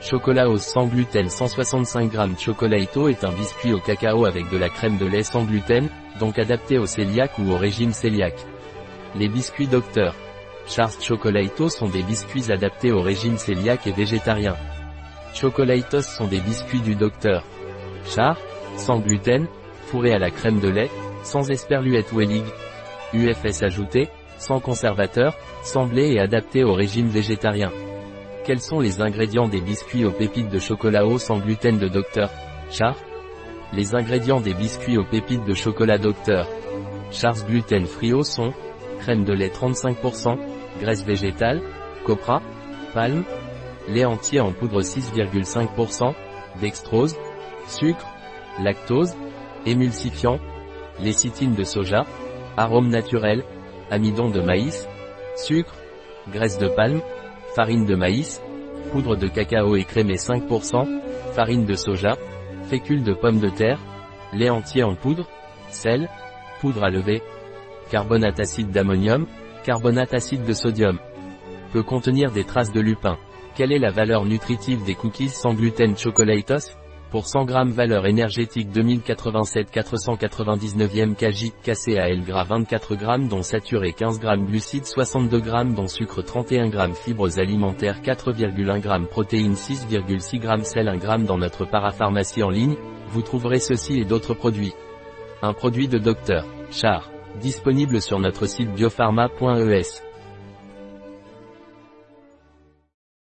Chocolaos sans gluten 165 g Chocolato est un biscuit au cacao avec de la crème de lait sans gluten, donc adapté au cœliaque ou au régime cœliaque. Les biscuits Docteur Chars Chocolato sont des biscuits adaptés au régime cœliaque et végétarien. Chocolatos sont des biscuits du Docteur Char, sans gluten, fourrés à la crème de lait, sans esperluette ou éligue, UFS ajouté, sans conservateur, sans blé et adapté au régime végétarien. Quels sont les ingrédients des biscuits aux pépites de chocolat haut sans gluten de Dr. Char Les ingrédients des biscuits aux pépites de chocolat Dr. Char's gluten frio sont crème de lait 35%, graisse végétale, copra, palme, lait entier en poudre 6,5%, dextrose, sucre, lactose, émulsifiant, lécithine de soja, arôme naturel, amidon de maïs, sucre, graisse de palme, farine de maïs, poudre de cacao écrémé 5%, farine de soja, fécule de pommes de terre, lait entier en poudre, sel, poudre à lever, carbonate acide d'ammonium, carbonate acide de sodium. Peut contenir des traces de lupin. Quelle est la valeur nutritive des cookies sans gluten chocolatos pour 100 g valeur énergétique 2087 499e kg KCAL gras 24 g dont saturé 15 g glucides 62 g dont sucre 31 g fibres alimentaires 4,1 g protéines 6,6 g sel 1 g dans notre parapharmacie en ligne, vous trouverez ceci et d'autres produits. Un produit de Dr. Char. Disponible sur notre site biopharma.es.